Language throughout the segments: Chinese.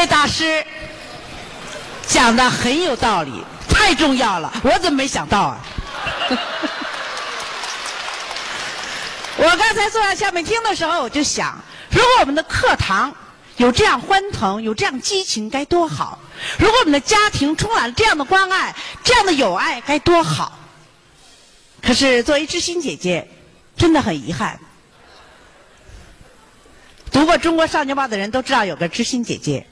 位大师讲的很有道理，太重要了，我怎么没想到啊？我刚才坐在下面听的时候，我就想，如果我们的课堂有这样欢腾，有这样激情，该多好！如果我们的家庭充满了这样的关爱，这样的友爱，该多好！可是作为知心姐姐，真的很遗憾。读过《中国少年报》的人都知道有个知心姐姐。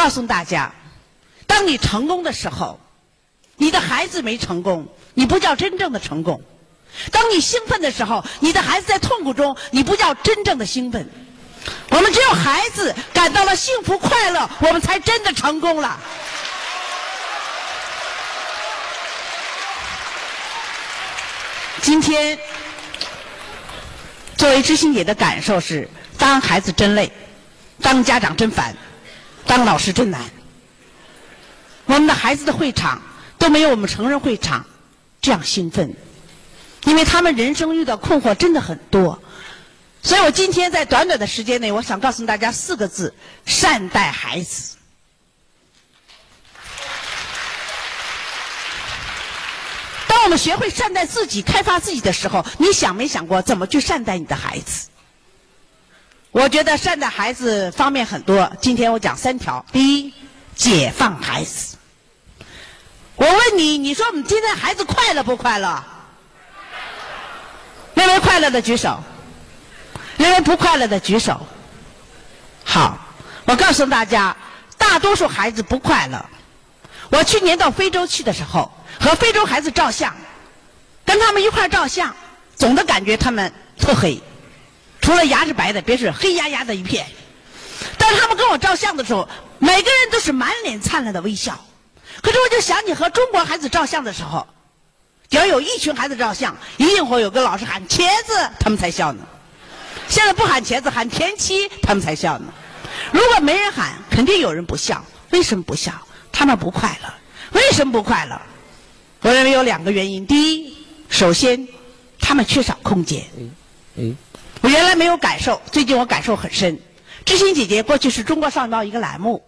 告诉大家，当你成功的时候，你的孩子没成功，你不叫真正的成功；当你兴奋的时候，你的孩子在痛苦中，你不叫真正的兴奋。我们只有孩子感到了幸福快乐，我们才真的成功了。今天，作为知心姐的感受是：当孩子真累，当家长真烦，当老师真难。我们的孩子的会场都没有我们成人会场这样兴奋，因为他们人生遇到困惑真的很多。所以我今天在短短的时间内，我想告诉大家四个字：善待孩子。当我们学会善待自己、开发自己的时候，你想没想过怎么去善待你的孩子？我觉得善待孩子方面很多，今天我讲三条。第一，解放孩子。我问你，你说我们今天孩子快乐不快乐？认为快乐的举手，认为不快乐的举手。好，我告诉大家，大多数孩子不快乐。我去年到非洲去的时候，和非洲孩子照相，跟他们一块照相，总的感觉他们特黑，除了牙是白的，别是黑压压的一片。当他们跟我照相的时候，每个人都是满脸灿烂的微笑。可是我就想起和中国孩子照相的时候，只要有一群孩子照相，一定会有个老师喊“茄子”，他们才笑呢。现在不喊茄子，喊田七，他们才笑呢。如果没人喊，肯定有人不笑。为什么不笑？他们不快乐。为什么不快乐？我认为有两个原因。第一，首先，他们缺少空间。嗯，我原来没有感受，最近我感受很深。知心姐姐过去是中国少年报一个栏目，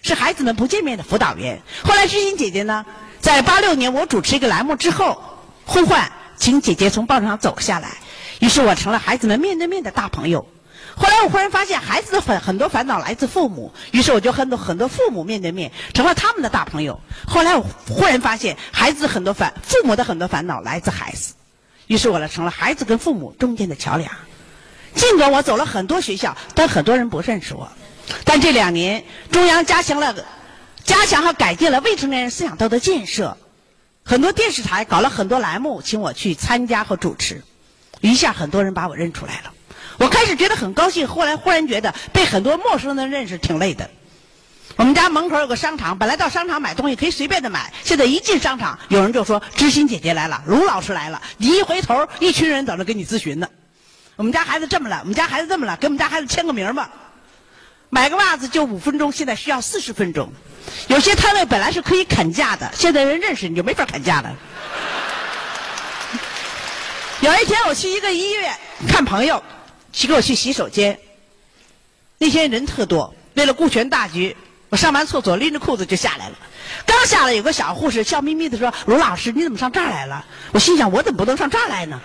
是孩子们不见面的辅导员。后来知心姐姐呢，在八六年我主持一个栏目之后，呼唤请姐姐从报纸上走下来，于是我成了孩子们面对面的大朋友。后来我忽然发现，孩子的很很多烦恼来自父母，于是我就很多很多父母面对面，成了他们的大朋友。后来我忽然发现，孩子很多烦，父母的很多烦恼来自孩子，于是我呢成了孩子跟父母中间的桥梁。尽管我走了很多学校，但很多人不认识我。但这两年，中央加强了加强和改进了未成年人思想道德建设，很多电视台搞了很多栏目，请我去参加和主持，一下很多人把我认出来了。我开始觉得很高兴，后来忽然觉得被很多陌生人认识挺累的。我们家门口有个商场，本来到商场买东西可以随便的买，现在一进商场，有人就说知心姐姐来了，卢老师来了。你一回头，一群人等着跟你咨询呢。我们家孩子这么了，我们家孩子这么了，给我们家孩子签个名吧。买个袜子就五分钟，现在需要四十分钟。有些摊位本来是可以砍价的，现在人认识你就没法砍价了。有一天我去一个医院看朋友。去给我去洗手间，那天人特多。为了顾全大局，我上完厕所拎着裤子就下来了。刚下来，有个小护士笑眯眯的说：“卢老师，你怎么上这儿来了？”我心想：“我怎么不能上这儿来呢？”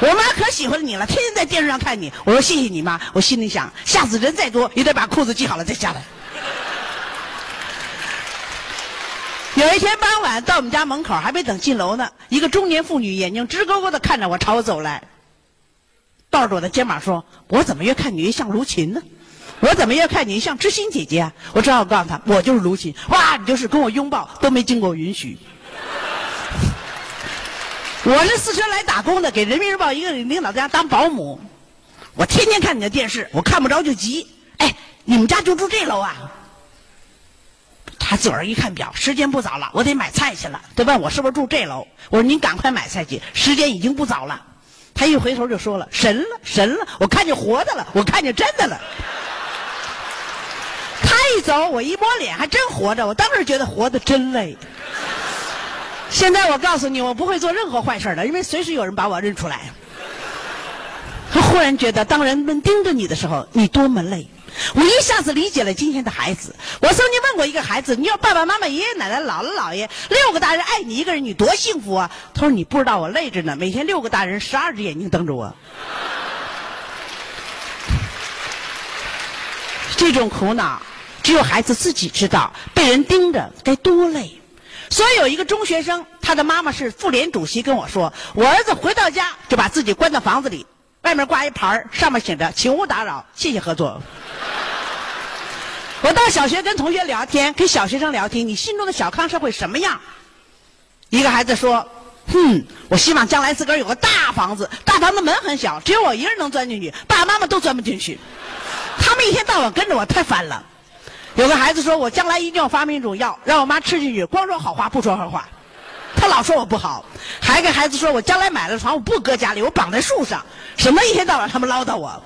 我妈可喜欢你了，天天在电视上看你。我说：“谢谢你妈。”我心里想：下次人再多，也得把裤子系好了再下来。有一天傍晚到我们家门口，还没等进楼呢，一个中年妇女眼睛直勾勾的看着我，朝我走来。抱着我的肩膀说：“我怎么越看你越像卢琴呢？我怎么越看你像知心姐姐啊？”我只好告诉他：“我就是卢琴。”哇，你就是跟我拥抱都没经过允许。我是四川来打工的，给人民日报一个领导家当保姆。我天天看你的电视，我看不着就急。哎，你们家就住这楼啊？他自个儿一看表，时间不早了，我得买菜去了。他问我是不是住这楼？我说您赶快买菜去，时间已经不早了。他一回头就说了：“神了，神了！我看见活的了，我看见真的了。”一走，我一摸脸，还真活着。我当时觉得活得真累。现在我告诉你，我不会做任何坏事的，因为随时有人把我认出来。他忽然觉得，当人们盯着你的时候，你多么累。我一下子理解了今天的孩子。我曾经问过一个孩子：“你要爸爸妈妈、爷爷奶奶、姥姥姥爷六个大人爱你一个人，你多幸福啊？”他说：“你不知道我累着呢，每天六个大人十二只眼睛瞪着我。”这种苦恼，只有孩子自己知道。被人盯着该多累。所以有一个中学生，他的妈妈是妇联主席，跟我说：“我儿子回到家就把自己关到房子里，外面挂一牌上面写着‘请勿打扰，谢谢合作’。”我到小学跟同学聊天，跟小学生聊天，你心中的小康社会什么样？一个孩子说：“哼，我希望将来自个儿有个大房子，大房子门很小，只有我一个人能钻进去，爸爸妈妈都钻不进去。他们一天到晚跟着我，太烦了。”有个孩子说：“我将来一定要发明一种药，让我妈吃进去，光说好话不说坏话。”他老说我不好。还跟孩子说：“我将来买了房，我不搁家里，我绑在树上，省得一天到晚他们唠叨我。”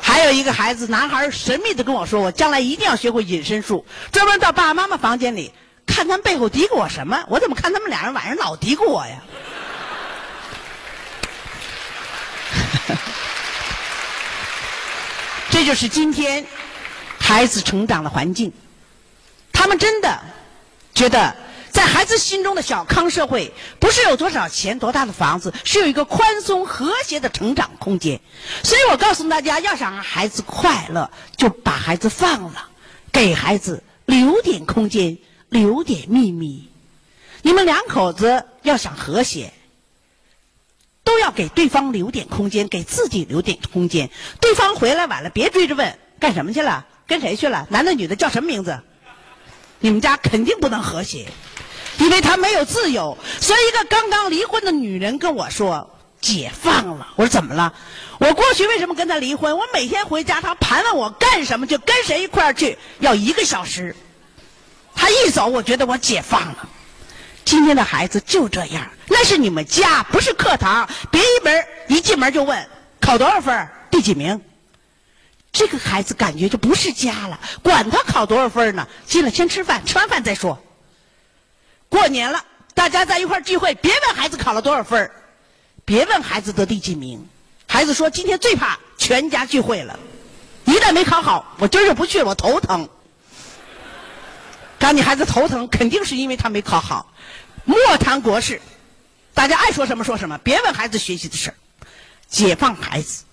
还有一个孩子，男孩神秘的跟我说：“我将来一定要学会隐身术，专门到爸爸妈妈房间里看他们背后嘀咕我什么。我怎么看他们俩人晚上老嘀咕我呀？” 这就是今天孩子成长的环境。他们真的觉得。在孩子心中的小康社会，不是有多少钱、多大的房子，是有一个宽松和谐的成长空间。所以我告诉大家，要想让孩子快乐，就把孩子放了，给孩子留点空间，留点秘密。你们两口子要想和谐，都要给对方留点空间，给自己留点空间。对方回来晚了，别追着问干什么去了，跟谁去了，男的女的叫什么名字？你们家肯定不能和谐。因为他没有自由，所以一个刚刚离婚的女人跟我说：“解放了。”我说：“怎么了？”我过去为什么跟他离婚？我每天回家，他盘问我干什么，就跟谁一块儿去，要一个小时。他一走，我觉得我解放了。今天的孩子就这样，那是你们家，不是课堂。别一门一进门就问考多少分，第几名。这个孩子感觉就不是家了，管他考多少分呢？进来先吃饭，吃完饭再说。过年了，大家在一块聚会，别问孩子考了多少分别问孩子得第几名。孩子说：“今天最怕全家聚会了，一旦没考好，我今儿就不去了，我头疼。”当你孩子头疼，肯定是因为他没考好。莫谈国事，大家爱说什么说什么，别问孩子学习的事儿。解放孩子。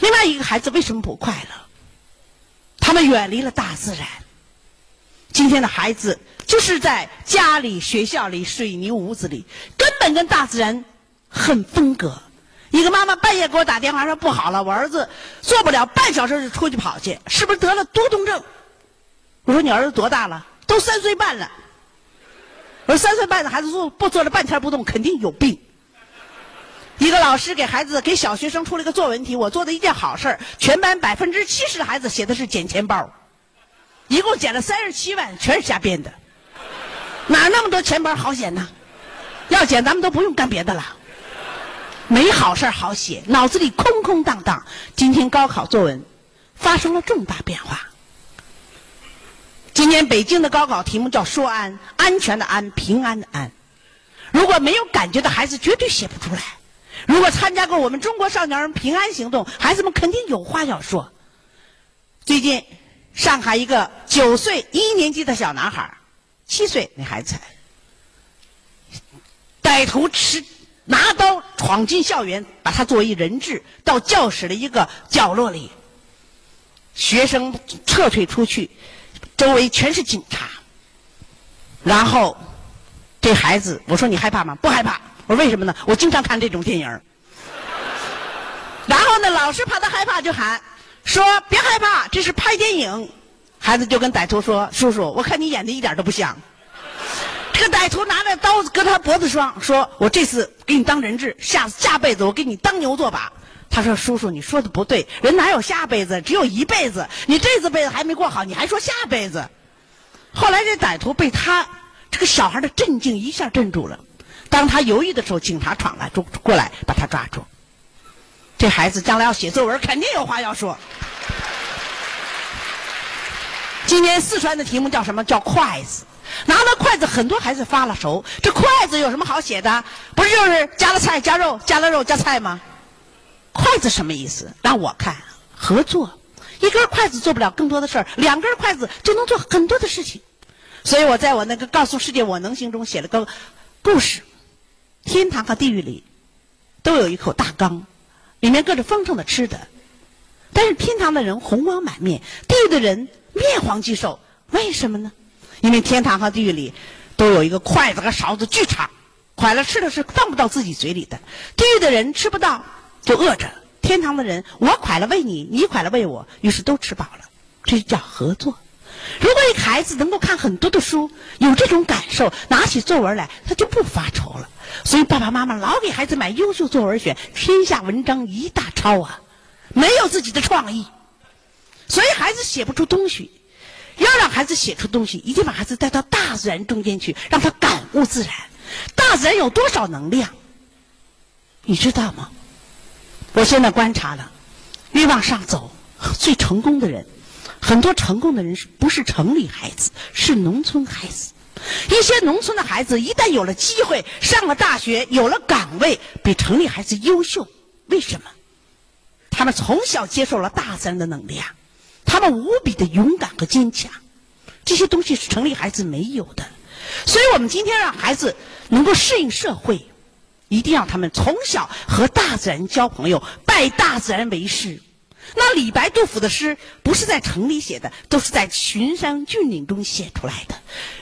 另外一个孩子为什么不快乐？他们远离了大自然。今天的孩子就是在家里、学校里、水泥屋子里，根本跟大自然很分隔。一个妈妈半夜给我打电话说不好了，我儿子做不了半小时就出去跑去，是不是得了多动症？我说你儿子多大了？都三岁半了。我说三岁半的孩子坐不坐了半天不动，肯定有病。一个老师给孩子给小学生出了一个作文题，我做的一件好事全班百分之七十的孩子写的是捡钱包。一共捡了三十七万，全是瞎编的，哪那么多钱包好捡呢？要捡咱们都不用干别的了，没好事好写，脑子里空空荡荡。今天高考作文发生了重大变化。今年北京的高考题目叫“说安”，安全的安，平安的安。如果没有感觉的孩子绝对写不出来。如果参加过我们中国少年人平安行动，孩子们肯定有话要说。最近。上海一个九岁一年级的小男孩，七岁那孩子，歹徒持拿刀闯进校园，把他作为人质到教室的一个角落里，学生撤退出去，周围全是警察。然后这孩子，我说你害怕吗？不害怕。我说为什么呢？我经常看这种电影。然后呢，老师怕他害怕，就喊。说别害怕，这是拍电影。孩子就跟歹徒说：“叔叔，我看你演的一点都不像。”这个歹徒拿着刀子搁他脖子上，说：“我这次给你当人质，下下辈子我给你当牛做马。”他说：“叔叔，你说的不对，人哪有下辈子？只有一辈子。你这次辈子还没过好，你还说下辈子？”后来这歹徒被他这个小孩的镇静一下镇住了。当他犹豫的时候，警察闯来，就过来把他抓住。这孩子将来要写作文，肯定有话要说。今年四川的题目叫什么？叫筷子。拿了筷子，很多孩子发了愁。这筷子有什么好写的？不是就是加了菜、加肉、加了肉、加菜吗？筷子什么意思？让我看，合作。一根筷子做不了更多的事儿，两根筷子就能做很多的事情。所以我在我那个《告诉世界我能行》中写了个故事：天堂和地狱里都有一口大缸，里面搁着丰盛的吃的。但是天堂的人红光满面，地狱的人面黄肌瘦。为什么呢？因为天堂和地狱里都有一个筷子和勺子巨长，筷子吃的是放不到自己嘴里的。地狱的人吃不到就饿着，天堂的人我快了喂你，你快了喂我，于是都吃饱了。这就叫合作。如果一个孩子能够看很多的书，有这种感受，拿起作文来他就不发愁了。所以爸爸妈妈老给孩子买优秀作文选，天下文章一大抄啊。没有自己的创意，所以孩子写不出东西。要让孩子写出东西，一定把孩子带到大自然中间去，让他感悟自然。大自然有多少能量，你知道吗？我现在观察了，越往上走，最成功的人，很多成功的人是不是城里孩子，是农村孩子。一些农村的孩子一旦有了机会，上了大学，有了岗位，比城里孩子优秀。为什么？他们从小接受了大自然的能量，他们无比的勇敢和坚强，这些东西是城里孩子没有的。所以我们今天让孩子能够适应社会，一定要他们从小和大自然交朋友，拜大自然为师。那李白、杜甫的诗不是在城里写的，都是在群山峻岭中写出来的。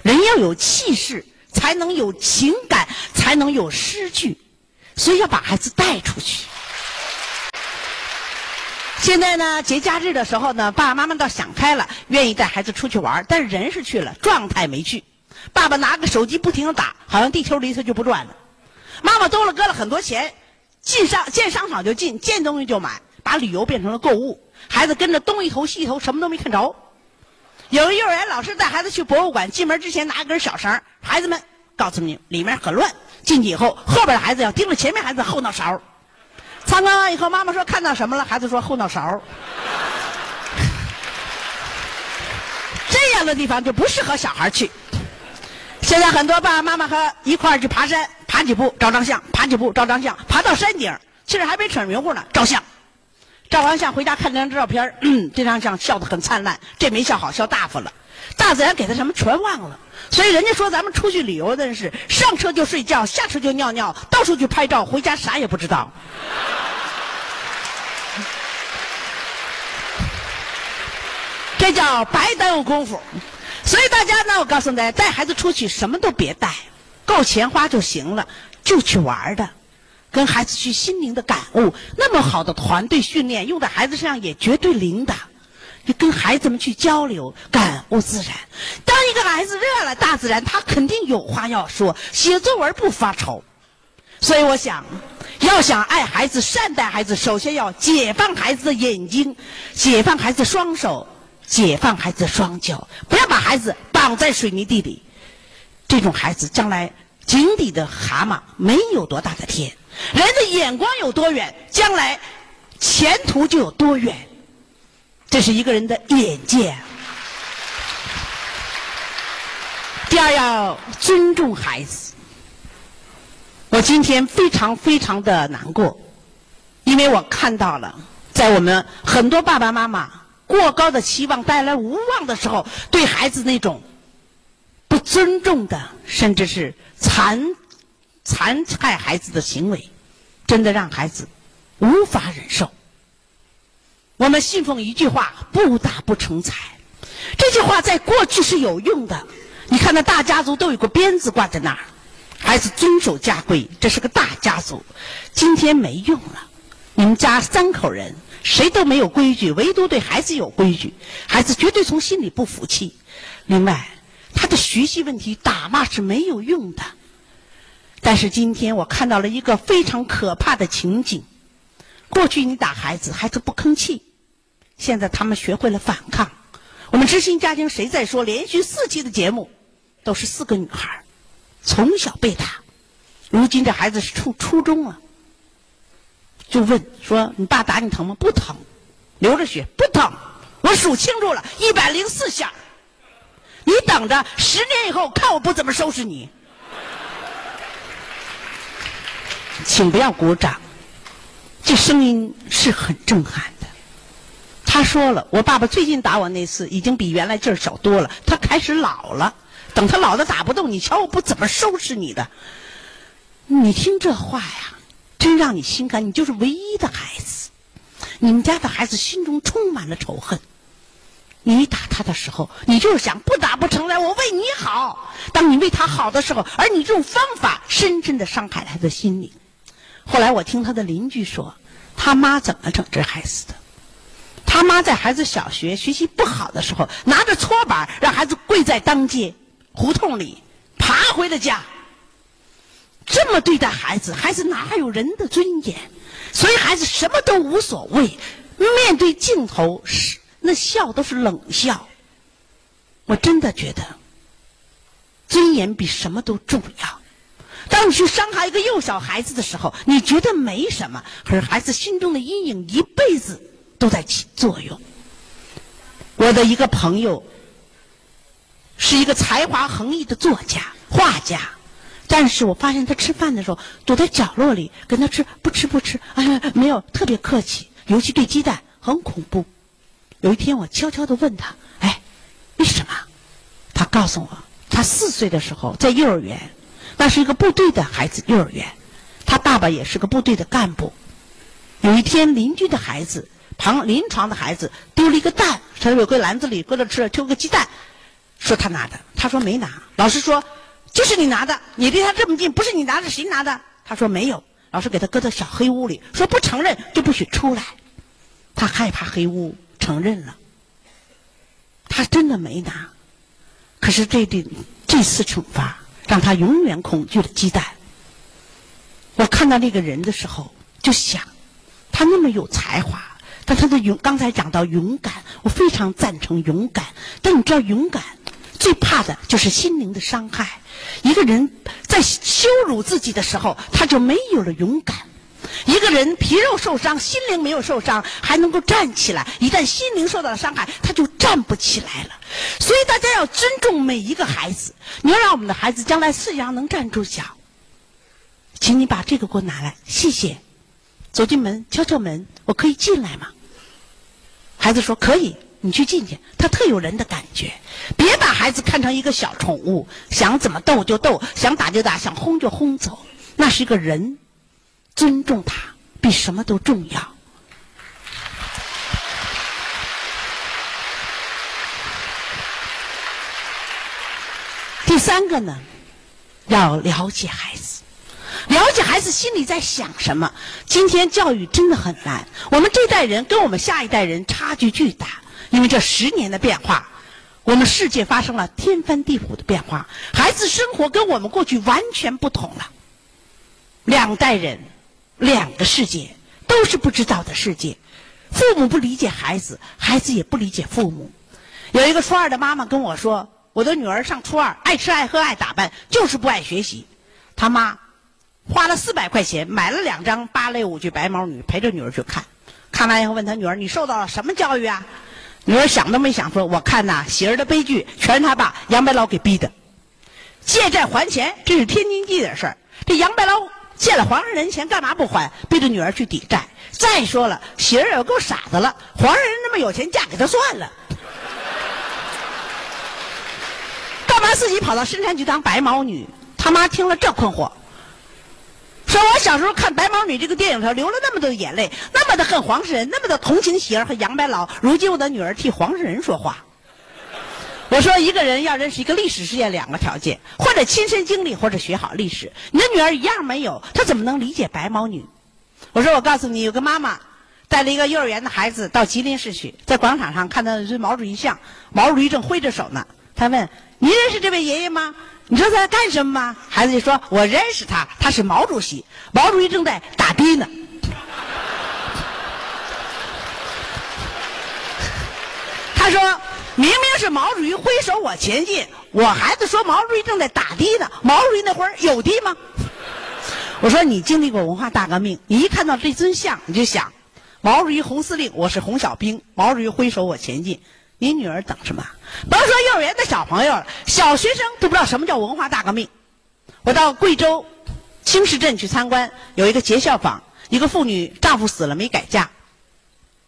人要有气势，才能有情感，才能有诗句，所以要把孩子带出去。现在呢，节假日的时候呢，爸爸妈妈倒想开了，愿意带孩子出去玩但是人是去了，状态没去。爸爸拿个手机不停的打，好像地球离他就不转了。妈妈兜了搁了很多钱，进商见商场就进，见东西就买，把旅游变成了购物。孩子跟着东一头西一头，什么都没看着。有个幼儿园老师带孩子去博物馆，进门之前拿一根小绳，孩子们告诉你里面很乱，进去以后后边的孩子要盯着前面孩子后脑勺。参观完以后，妈妈说看到什么了？孩子说后脑勺。这样的地方就不适合小孩去。现在很多爸爸妈妈和一块儿去爬山，爬几步照张相，爬几步照张相，爬到山顶，其实还没扯迷糊呢，照相。照完相回家看这张照片，这张相笑得很灿烂，这没笑好，笑大发了。大自然给他什么全忘了。所以人家说咱们出去旅游的是上车就睡觉，下车就尿尿，到处去拍照，回家啥也不知道。这叫白耽误功夫。所以大家呢，我告诉大家，带孩子出去什么都别带，够钱花就行了，就去玩的，跟孩子去心灵的感悟。那么好的团队训练用在孩子身上也绝对灵的。你跟孩子们去交流，感悟自然。当一个孩子热爱了大自然，他肯定有话要说。写作文不发愁，所以我想，要想爱孩子、善待孩子，首先要解放孩子的眼睛，解放孩子双手，解放孩子双脚，不要把孩子绑在水泥地里。这种孩子将来井底的蛤蟆没有多大的天。人的眼光有多远，将来前途就有多远。这是一个人的眼界。第二，要尊重孩子。我今天非常非常的难过，因为我看到了，在我们很多爸爸妈妈过高的期望带来无望的时候，对孩子那种不尊重的，甚至是残残害孩子的行为，真的让孩子无法忍受。我们信奉一句话：“不打不成才。”这句话在过去是有用的。你看，那大家族都有个鞭子挂在那儿，孩子遵守家规，这是个大家族。今天没用了。你们家三口人，谁都没有规矩，唯独对孩子有规矩，孩子绝对从心里不服气。另外，他的学习问题打骂是没有用的。但是今天我看到了一个非常可怕的情景：过去你打孩子，孩子不吭气。现在他们学会了反抗。我们知心家庭谁在说？连续四期的节目，都是四个女孩从小被打。如今这孩子是初初中了，就问说：“你爸打你疼吗？”不疼，流着血不疼。我数清楚了，一百零四下。你等着，十年以后看我不怎么收拾你。请不要鼓掌，这声音是很震撼的。他说了，我爸爸最近打我那次已经比原来劲儿小多了，他开始老了。等他老的打不动，你瞧我不怎么收拾你的。你听这话呀，真让你心寒。你就是唯一的孩子，你们家的孩子心中充满了仇恨。你打他的时候，你就是想不打不成来，我为你好。当你为他好的时候，而你这种方法深深的伤害了他的心灵。后来我听他的邻居说，他妈怎么整这孩子的？他妈在孩子小学学习不好的时候，拿着搓板让孩子跪在当街胡同里爬回了家。这么对待孩子，孩子哪有人的尊严？所以孩子什么都无所谓，面对镜头是那笑都是冷笑。我真的觉得尊严比什么都重要。当你去伤害一个幼小孩子的时候，你觉得没什么，可是孩子心中的阴影一辈子都在起作用。我的一个朋友是一个才华横溢的作家、画家。但是我发现他吃饭的时候躲在角落里，跟他吃不吃不吃，哎，没有特别客气，尤其对鸡蛋很恐怖。有一天我悄悄地问他：“哎，为什么？”他告诉我，他四岁的时候在幼儿园，那是一个部队的孩子幼儿园，他爸爸也是个部队的干部。有一天邻居的孩子旁临床的孩子丢了一个蛋，他有个篮子里搁着吃，丢个鸡蛋，说他拿的，他说没拿，老师说。就是你拿的，你离他这么近，不是你拿的，谁拿的？他说没有，老师给他搁到小黑屋里，说不承认就不许出来。他害怕黑屋，承认了。他真的没拿，可是这这这次惩罚让他永远恐惧的鸡蛋。我看到那个人的时候，就想，他那么有才华，但他的勇，刚才讲到勇敢，我非常赞成勇敢。但你知道勇敢？最怕的就是心灵的伤害。一个人在羞辱自己的时候，他就没有了勇敢。一个人皮肉受伤，心灵没有受伤，还能够站起来；一旦心灵受到了伤害，他就站不起来了。所以大家要尊重每一个孩子。你要让我们的孩子将来四阳能站住脚，请你把这个给我拿来，谢谢。走进门，敲敲门，我可以进来吗？孩子说可以。你去进去，他特有人的感觉。别把孩子看成一个小宠物，想怎么逗就逗，想打就打，想轰就轰走。那是一个人，尊重他比什么都重要。第三个呢，要了解孩子，了解孩子心里在想什么。今天教育真的很难，我们这代人跟我们下一代人差距巨大。因为这十年的变化，我们世界发生了天翻地覆的变化，孩子生活跟我们过去完全不同了。两代人，两个世界，都是不知道的世界。父母不理解孩子，孩子也不理解父母。有一个初二的妈妈跟我说：“我的女儿上初二，爱吃爱喝爱打扮，就是不爱学习。”他妈花了四百块钱买了两张芭蕾舞剧《白毛女》，陪着女儿去看。看完以后问他女儿：“你受到了什么教育啊？”女儿想都没想说：“我看呐，喜儿的悲剧全是他爸杨白劳给逼的。借债还钱，这是天经地义的事儿。这杨白劳借了皇上人钱，干嘛不还？逼着女儿去抵债。再说了，喜儿也够傻的了，皇上人那么有钱，嫁给他算了，干嘛自己跑到深山去当白毛女？他妈听了这困惑。”说我小时候看《白毛女》这个电影时候流了那么多眼泪，那么的恨黄世仁，那么的同情喜儿和杨白劳。如今我的女儿替黄世仁说话。我说一个人要认识一个历史事件，两个条件：或者亲身经历，或者学好历史。你的女儿一样没有，她怎么能理解白毛女？我说我告诉你，有个妈妈带了一个幼儿园的孩子到吉林市去，在广场上看到一尊毛主席像，毛主席正挥着手呢。他问：“你认识这位爷爷吗？”你知道他在干什么吗？孩子就说：“我认识他，他是毛主席。毛主席正在打的呢。”他说明明是毛主席挥手我前进，我孩子说毛主席正在打的呢。毛主席那会儿有的吗？我说你经历过文化大革命，你一看到这尊像，你就想毛主席红司令，我是红小兵，毛主席挥手我前进。你女儿等什么？甭说幼儿园的小朋友了，小学生都不知道什么叫文化大革命。我到贵州青石镇去参观，有一个结孝坊，一个妇女丈夫死了没改嫁，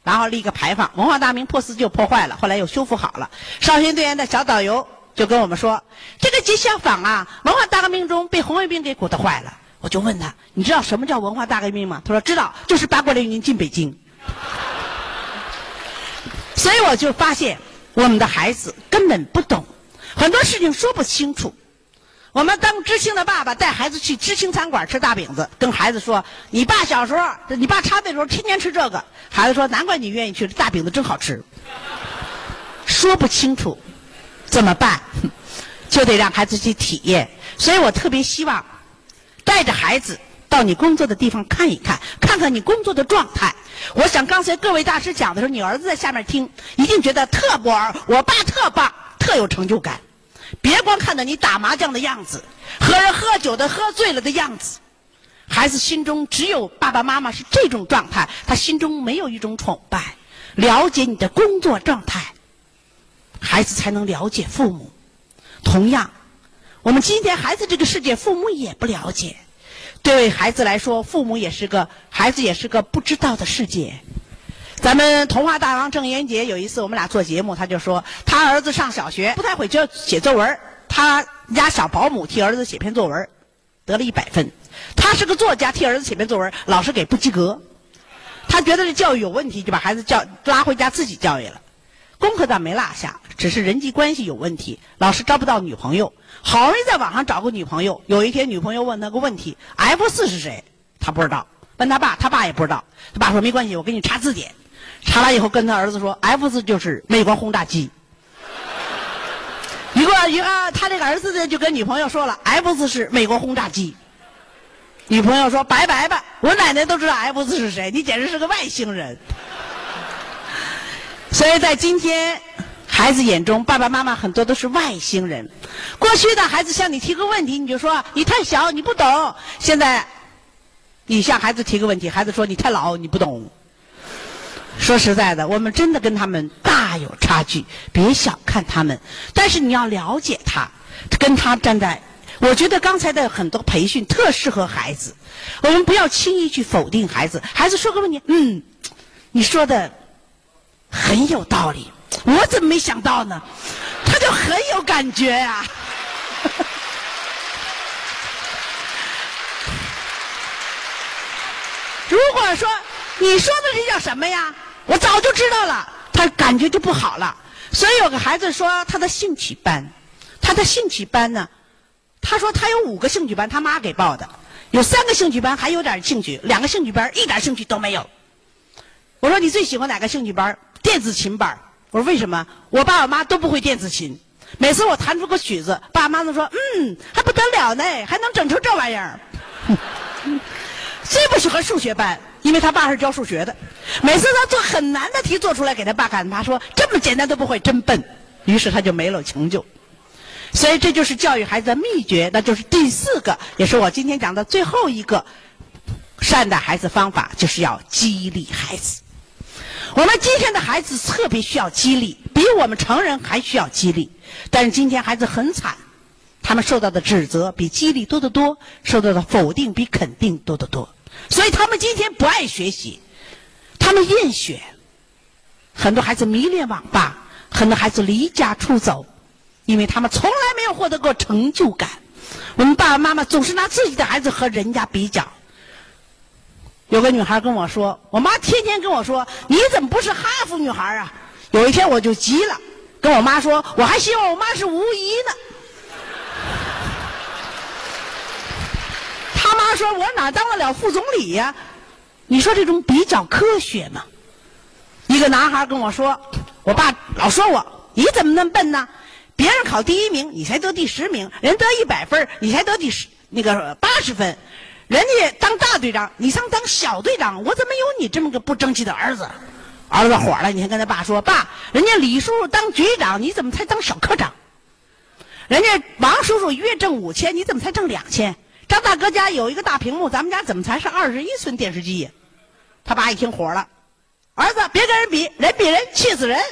然后立个牌坊，文化大明破四旧破坏了，后来又修复好了。少先队员的小导游就跟我们说，这个吉祥坊啊，文化大革命中被红卫兵给鼓捣坏了。我就问他，你知道什么叫文化大革命吗？他说知道，就是八国联军进北京。所以我就发现，我们的孩子根本不懂，很多事情说不清楚。我们当知青的爸爸带孩子去知青餐馆吃大饼子，跟孩子说：“你爸小时候，你爸插队的时候天天吃这个。”孩子说：“难怪你愿意去，大饼子真好吃。”说不清楚，怎么办？就得让孩子去体验。所以我特别希望带着孩子到你工作的地方看一看，看看你工作的状态。我想刚才各位大师讲的时候，你儿子在下面听，一定觉得特不儿，我爸特棒，特有成就感。别光看到你打麻将的样子，和人喝酒的喝醉了的样子，孩子心中只有爸爸妈妈是这种状态，他心中没有一种崇拜。了解你的工作状态，孩子才能了解父母。同样，我们今天孩子这个世界，父母也不了解。对孩子来说，父母也是个孩子，也是个不知道的世界。咱们童话大王郑渊洁有一次我们俩做节目，他就说他儿子上小学不太会教写作文，他家小保姆替儿子写篇作文，得了一百分。他是个作家，替儿子写篇作文，老师给不及格。他觉得这教育有问题，就把孩子叫拉回家自己教育了。功课倒没落下，只是人际关系有问题，老师招不到女朋友，好容易在网上找个女朋友。有一天女朋友问他个问题：F 四是谁？他不知道。问他爸，他爸也不知道。他爸说没关系，我给你查字典。查完以后，跟他儿子说：“F 字就是美国轰炸机。”一个一个，他这个儿子呢，就跟女朋友说了：“F 字是美国轰炸机。”女朋友说：“拜拜吧，我奶奶都知道 F 字是谁，你简直是个外星人。”所以在今天，孩子眼中，爸爸妈妈很多都是外星人。过去的孩子向你提个问题，你就说：“你太小，你不懂。”现在，你向孩子提个问题，孩子说：“你太老，你不懂。”说实在的，我们真的跟他们大有差距。别小看他们，但是你要了解他，跟他站在。我觉得刚才的很多培训特适合孩子。我们不要轻易去否定孩子。孩子说个问题，嗯，你说的很有道理，我怎么没想到呢？他就很有感觉呀。如果说你说的这叫什么呀？我早就知道了，他感觉就不好了。所以有个孩子说他的兴趣班，他的兴趣班呢，他说他有五个兴趣班，他妈给报的，有三个兴趣班还有点兴趣，两个兴趣班一点兴趣都没有。我说你最喜欢哪个兴趣班？电子琴班。我说为什么？我爸我妈都不会电子琴，每次我弹出个曲子，爸妈都说嗯还不得了呢，还能整出这玩意儿。最不喜欢数学班。因为他爸是教数学的，每次他做很难的题做出来给他爸看，他说这么简单都不会，真笨。于是他就没了成就。所以这就是教育孩子的秘诀，那就是第四个，也是我今天讲的最后一个善待孩子方法，就是要激励孩子。我们今天的孩子特别需要激励，比我们成人还需要激励。但是今天孩子很惨，他们受到的指责比激励多得多，受到的否定比肯定多得多。所以他们今天不爱学习，他们厌学，很多孩子迷恋网吧，很多孩子离家出走，因为他们从来没有获得过成就感。我们爸爸妈妈总是拿自己的孩子和人家比较。有个女孩跟我说：“我妈天天跟我说，你怎么不是哈佛女孩啊？”有一天我就急了，跟我妈说：“我还希望我妈是无疑呢。”他妈说：“我哪当得了副总理呀？你说这种比较科学吗？”一个男孩跟我说：“我爸老说我，你怎么那么笨呢？别人考第一名，你才得第十名；人得一百分，你才得第十那个八十分。人家当大队长，你想当小队长，我怎么有你这么个不争气的儿子？”儿子火了，你还跟他爸说：“爸，人家李叔叔当局长，你怎么才当小科长？人家王叔叔月挣五千，你怎么才挣两千？”张大哥家有一个大屏幕，咱们家怎么才是二十一寸电视机呀？他爸一听火了，儿子别跟人比，人比人气死人。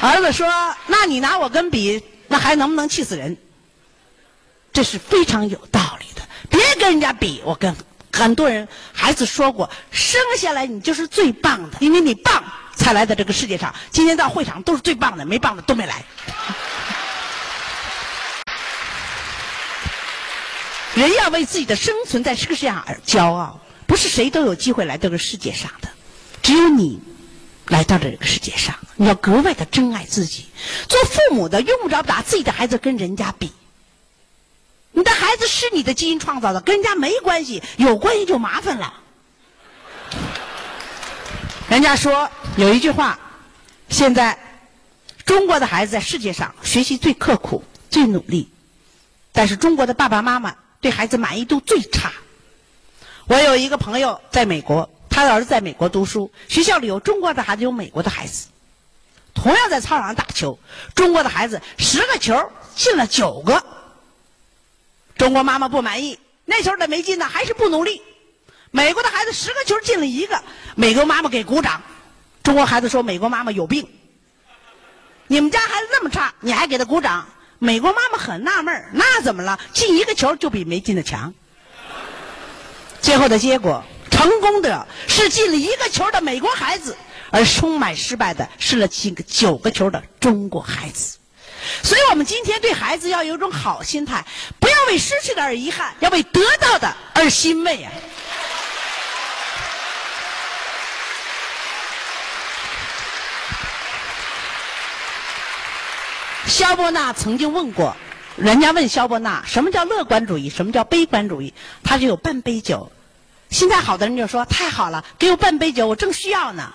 儿子说：“那你拿我跟比，那还能不能气死人？”这是非常有道理的。别跟人家比，我跟很多人孩子说过，生下来你就是最棒的，因为你棒才来到这个世界上。今天到会场都是最棒的，没棒的都没来。人要为自己的生存在这个世界上而骄傲，不是谁都有机会来到这个世界上的，只有你来到这个世界上，你要格外的珍爱自己。做父母的用不着把自己的孩子跟人家比。你的孩子是你的基因创造的，跟人家没关系，有关系就麻烦了。人家说有一句话，现在中国的孩子在世界上学习最刻苦、最努力，但是中国的爸爸妈妈对孩子满意度最差。我有一个朋友在美国，他的儿子在美国读书，学校里有中国的孩子，有美国的孩子，同样在操场上打球，中国的孩子十个球进了九个。中国妈妈不满意，那球的没进呢，还是不努力。美国的孩子十个球进了一个，美国妈妈给鼓掌。中国孩子说：“美国妈妈有病，你们家孩子那么差，你还给他鼓掌？”美国妈妈很纳闷那怎么了？进一个球就比没进的强。最后的结果，成功的是进了一个球的美国孩子，而充满失败的是了进个九个球的中国孩子。所以我们今天对孩子要有一种好心态，不要为失去的而遗憾，要为得到的而欣慰啊！肖伯纳曾经问过，人家问肖伯纳什么叫乐观主义，什么叫悲观主义，他就有半杯酒。心态好的人就说：“太好了，给我半杯酒，我正需要呢。”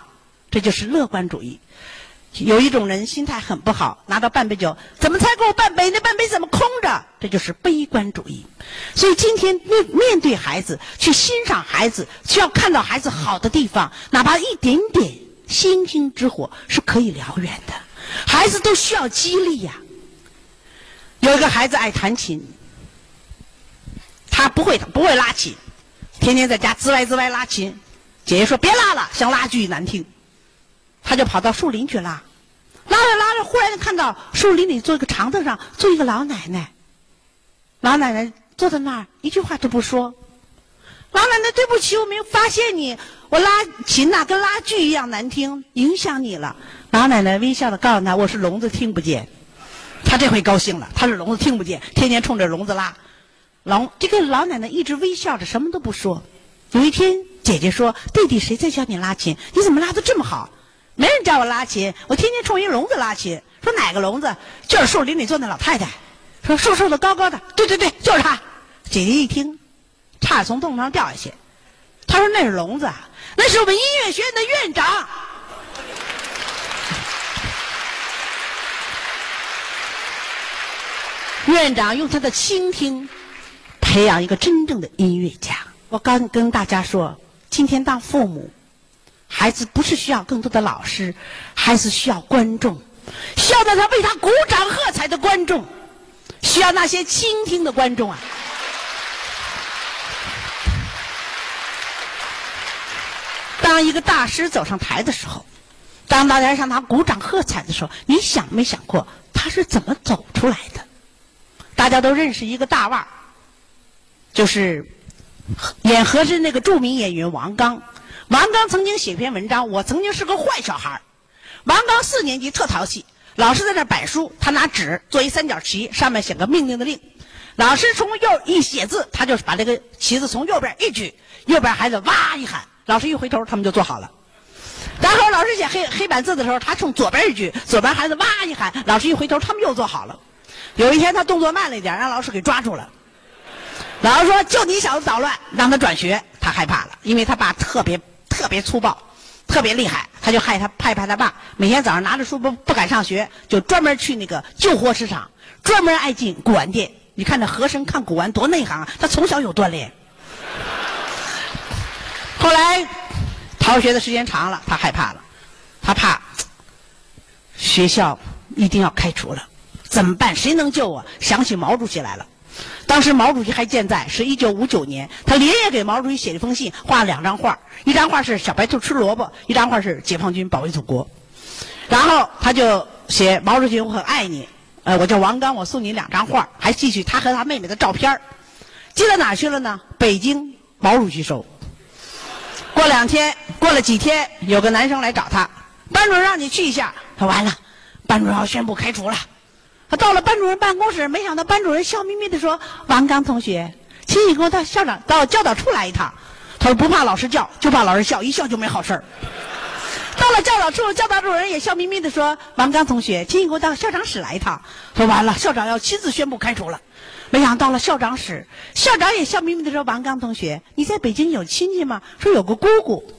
这就是乐观主义。有一种人心态很不好，拿到半杯酒，怎么才给我半杯？那半杯怎么空着？这就是悲观主义。所以今天面面对孩子，去欣赏孩子，需要看到孩子好的地方，哪怕一点点星星之火是可以燎原的。孩子都需要激励呀。有一个孩子爱弹琴，他不会不会拉琴，天天在家滋歪滋歪拉琴。姐姐说别拉了，像拉锯难听。他就跑到树林去拉，拉着拉着，忽然看到树林里坐一个长凳上坐一个老奶奶。老奶奶坐在那儿，一句话都不说。老奶奶，对不起，我没有发现你，我拉琴呐跟拉锯一样难听，影响你了。老奶奶微笑的告诉他：“我是聋子，听不见。”他这回高兴了，他是聋子，听不见，天天冲着聋子拉。老这个老奶奶一直微笑着，什么都不说。有一天，姐姐说：“弟弟，谁在教你拉琴？你怎么拉的这么好？”没人教我拉琴，我天天冲一聋子拉琴。说哪个聋子？就是树林里坐那老太太。说瘦瘦的高高的，对对对，就是她。姐姐一听，差点从洞上掉下去。他说那是聋子，那是我们音乐学院的院长。院长用他的倾听，培养一个真正的音乐家。我刚跟大家说，今天当父母。孩子不是需要更多的老师，孩子需要观众，需要在他为他鼓掌喝彩的观众，需要那些倾听的观众啊！一个大师走上台的时候，当大家向他鼓掌喝彩的时候，你想没想过他是怎么走出来的？大家都认识一个大腕儿，就是演和珅那个著名演员王刚。王刚曾经写篇文章，我曾经是个坏小孩王刚四年级特淘气，老师在那摆书，他拿纸做一三角旗，上面写个命令的令。老师从右一写字，他就把这个旗子从右边一举，右边孩子哇一喊，老师一回头，他们就做好了。然后老师写黑黑板字的时候，他冲左边一句，左边孩子哇一喊，老师一回头，他们又做好了。有一天他动作慢了一点，让老师给抓住了。老师说：“就你小子捣乱，让他转学。”他害怕了，因为他爸特别。特别粗暴，特别厉害，他就害他害怕他爸，每天早上拿着书不不敢上学，就专门去那个旧货市场，专门爱进古玩店。你看那和珅看古玩多内行啊，他从小有锻炼。后来逃学的时间长了，他害怕了，他怕学校一定要开除了，怎么办？谁能救我？想起毛主席来了。当时毛主席还健在，是一九五九年，他连夜给毛主席写了一封信，画了两张画，一张画是小白兔吃萝卜，一张画是解放军保卫祖国。然后他就写毛主席，我很爱你，呃，我叫王刚，我送你两张画，还寄去他和他妹妹的照片寄到哪去了呢？北京毛主席收。过两天，过了几天，有个男生来找他，班主任让你去一下。他完了，班主任要宣布开除了。他到了班主任办公室，没想到班主任笑眯眯的说：“王刚同学，请你给我到校长到教导处来一趟。”他说：“不怕老师叫，就怕老师笑，一笑就没好事儿。”到了教导处，教导主任也笑眯眯的说：“王刚同学，请你给我到校长室来一趟。”说完了，校长要亲自宣布开除了。没想到了校长室，校长也笑眯眯的说：“王刚同学，你在北京有亲戚吗？”说有个姑姑。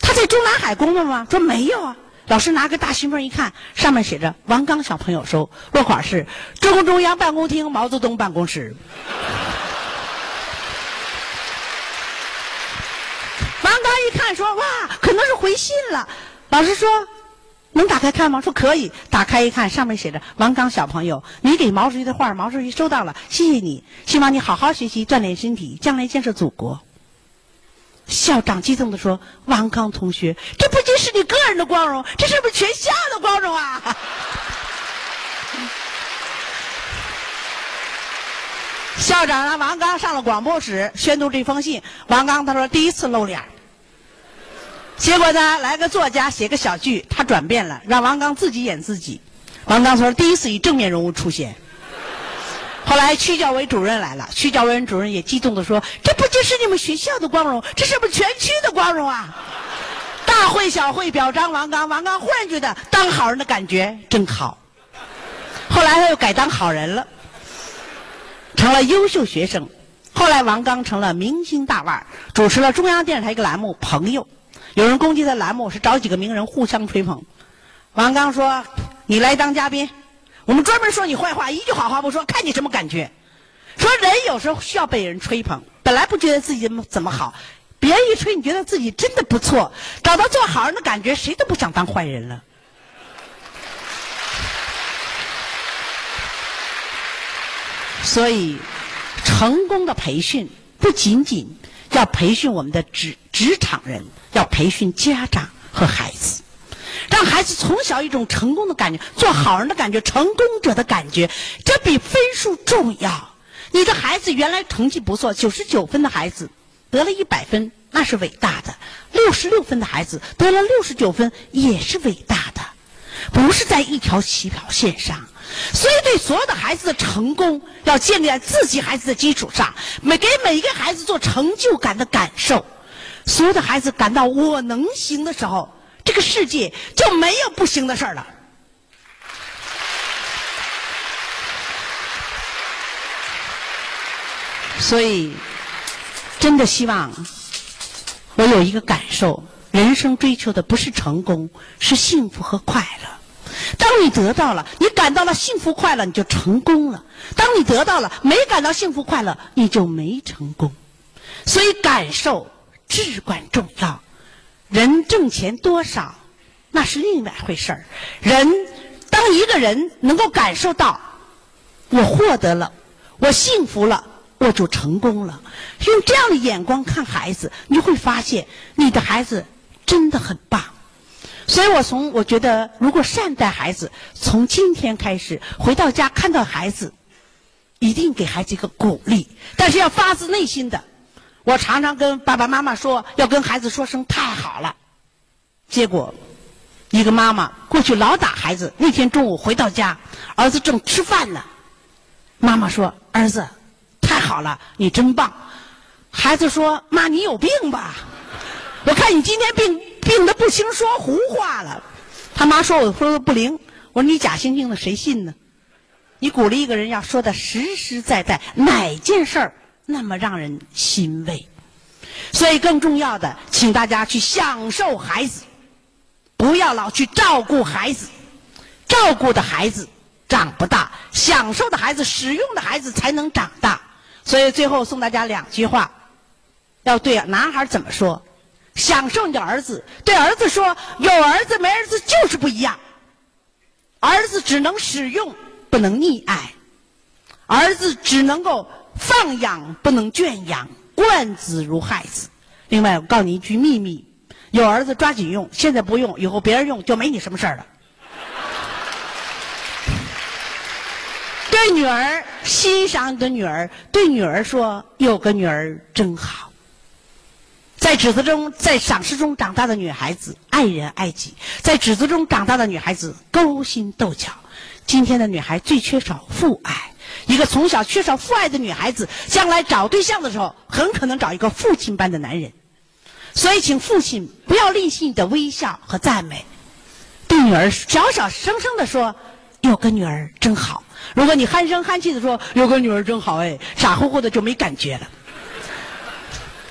他在中南海工作吗？说没有啊。老师拿个大信封一看，上面写着“王刚小朋友收”，落款是中共中央办公厅毛泽东办公室。王刚一看说：“哇，可能是回信了。”老师说。能打开看吗？说可以。打开一看，上面写着“王刚小朋友，你给毛主席的话，毛主席收到了，谢谢你。希望你好好学习，锻炼身体，将来建设祖国。”校长激动地说：“王刚同学，这不仅是你个人的光荣，这是不是全校的光荣啊？” 校长让王刚上了广播室宣读这封信。王刚他说：“第一次露脸。”结果呢，来个作家写个小剧，他转变了，让王刚自己演自己。王刚说第一次以正面人物出现。后来区教委主任来了，区教委主任也激动地说：“这不就是你们学校的光荣？这是不是全区的光荣啊？”大会小会表彰王刚，王刚忽然觉得当好人的感觉真好。后来他又改当好人了，成了优秀学生。后来王刚成了明星大腕，主持了中央电视台一个栏目《朋友》。有人攻击他栏目是找几个名人互相吹捧，王刚说：“你来当嘉宾，我们专门说你坏话，一句好话不说，看你什么感觉。”说人有时候需要被人吹捧，本来不觉得自己怎么怎么好，别人一吹，你觉得自己真的不错，找到做好人的感觉，谁都不想当坏人了。所以，成功的培训不仅仅要培训我们的职职场人。要培训家长和孩子，让孩子从小一种成功的感觉，做好人的感觉，成功者的感觉，这比分数重要。你的孩子原来成绩不错，九十九分的孩子得了一百分，那是伟大的；六十六分的孩子得了六十九分，也是伟大的，不是在一条起跑线上。所以，对所有的孩子的成功，要建立在自己孩子的基础上，每给每一个孩子做成就感的感受。所有的孩子感到我能行的时候，这个世界就没有不行的事儿了。所以，真的希望我有一个感受：人生追求的不是成功，是幸福和快乐。当你得到了，你感到了幸福快乐，你就成功了；当你得到了，没感到幸福快乐，你就没成功。所以，感受。至关重要，人挣钱多少，那是另外一回事儿。人当一个人能够感受到，我获得了，我幸福了，我就成功了。用这样的眼光看孩子，你会发现你的孩子真的很棒。所以我从我觉得，如果善待孩子，从今天开始回到家看到孩子，一定给孩子一个鼓励，但是要发自内心的。我常常跟爸爸妈妈说，要跟孩子说声太好了。结果，一个妈妈过去老打孩子。那天中午回到家，儿子正吃饭呢。妈妈说：“儿子，太好了，你真棒。”孩子说：“妈，你有病吧？我看你今天病病的不行，说胡话了。”他妈说：“我说的不灵。”我说：“你假惺惺的，谁信呢？”你鼓励一个人要说的实实在在，哪件事儿？那么让人欣慰，所以更重要的，请大家去享受孩子，不要老去照顾孩子，照顾的孩子长不大，享受的孩子、使用的孩子才能长大。所以最后送大家两句话，要对男孩怎么说？享受你的儿子，对儿子说：有儿子没儿子就是不一样，儿子只能使用，不能溺爱，儿子只能够。放养不能圈养，惯子如害子。另外，我告诉你一句秘密：有儿子抓紧用，现在不用，以后别人用就没你什么事儿了。对女儿欣赏你的女儿，对女儿说有个女儿真好。在指责中，在赏识中长大的女孩子爱人爱己，在指责中长大的女孩子勾心斗角。今天的女孩最缺少父爱，一个从小缺少父爱的女孩子，将来找对象的时候，很可能找一个父亲般的男人。所以，请父亲不要吝惜你的微笑和赞美，对女儿小小声声的说：“有个女儿真好。”如果你憨声憨气的说“有个女儿真好”，哎，傻乎乎的就没感觉了。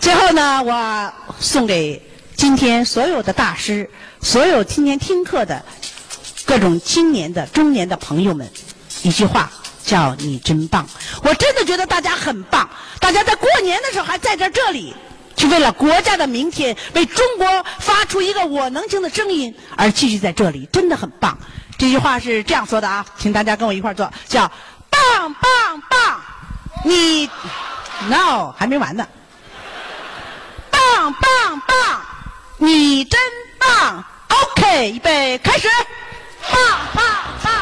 最后呢，我送给今天所有的大师，所有今天听课的各种青年的、中年的朋友们一句话，叫“你真棒”。我真的觉得大家很棒，大家在过年的时候还在这这里，去为了国家的明天，为中国发出一个我能听的声音而继续在这里，真的很棒。这句话是这样说的啊，请大家跟我一块儿做，叫“棒棒棒”，你 no 还没完呢。棒棒棒你真棒 ok 预备开始棒棒棒